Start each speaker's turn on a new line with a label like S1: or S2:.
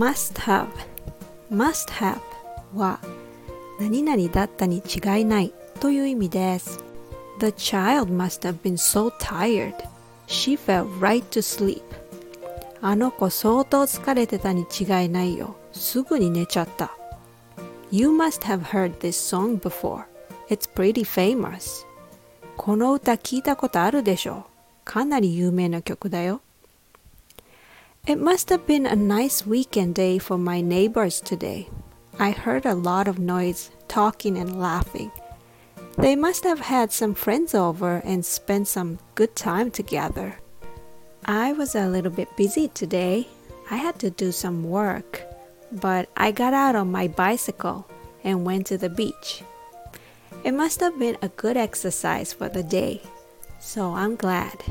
S1: must have must have は何々だったに違いないという意味です。The child must have been so tired. She fell right to sleep. あの子相当疲れてたに違いないよ。すぐに寝ちゃった。You must have heard this song before. It's pretty famous. この歌聞いたことあるでしょかなり有名な曲だよ。It must have been a nice weekend day for my neighbors today. I heard a lot of noise, talking and laughing. They must have had some friends over and spent some good time together. I was a little bit busy today. I had to do some work, but I got out on my bicycle and went to the beach. It must have been a good exercise for the day, so I'm glad.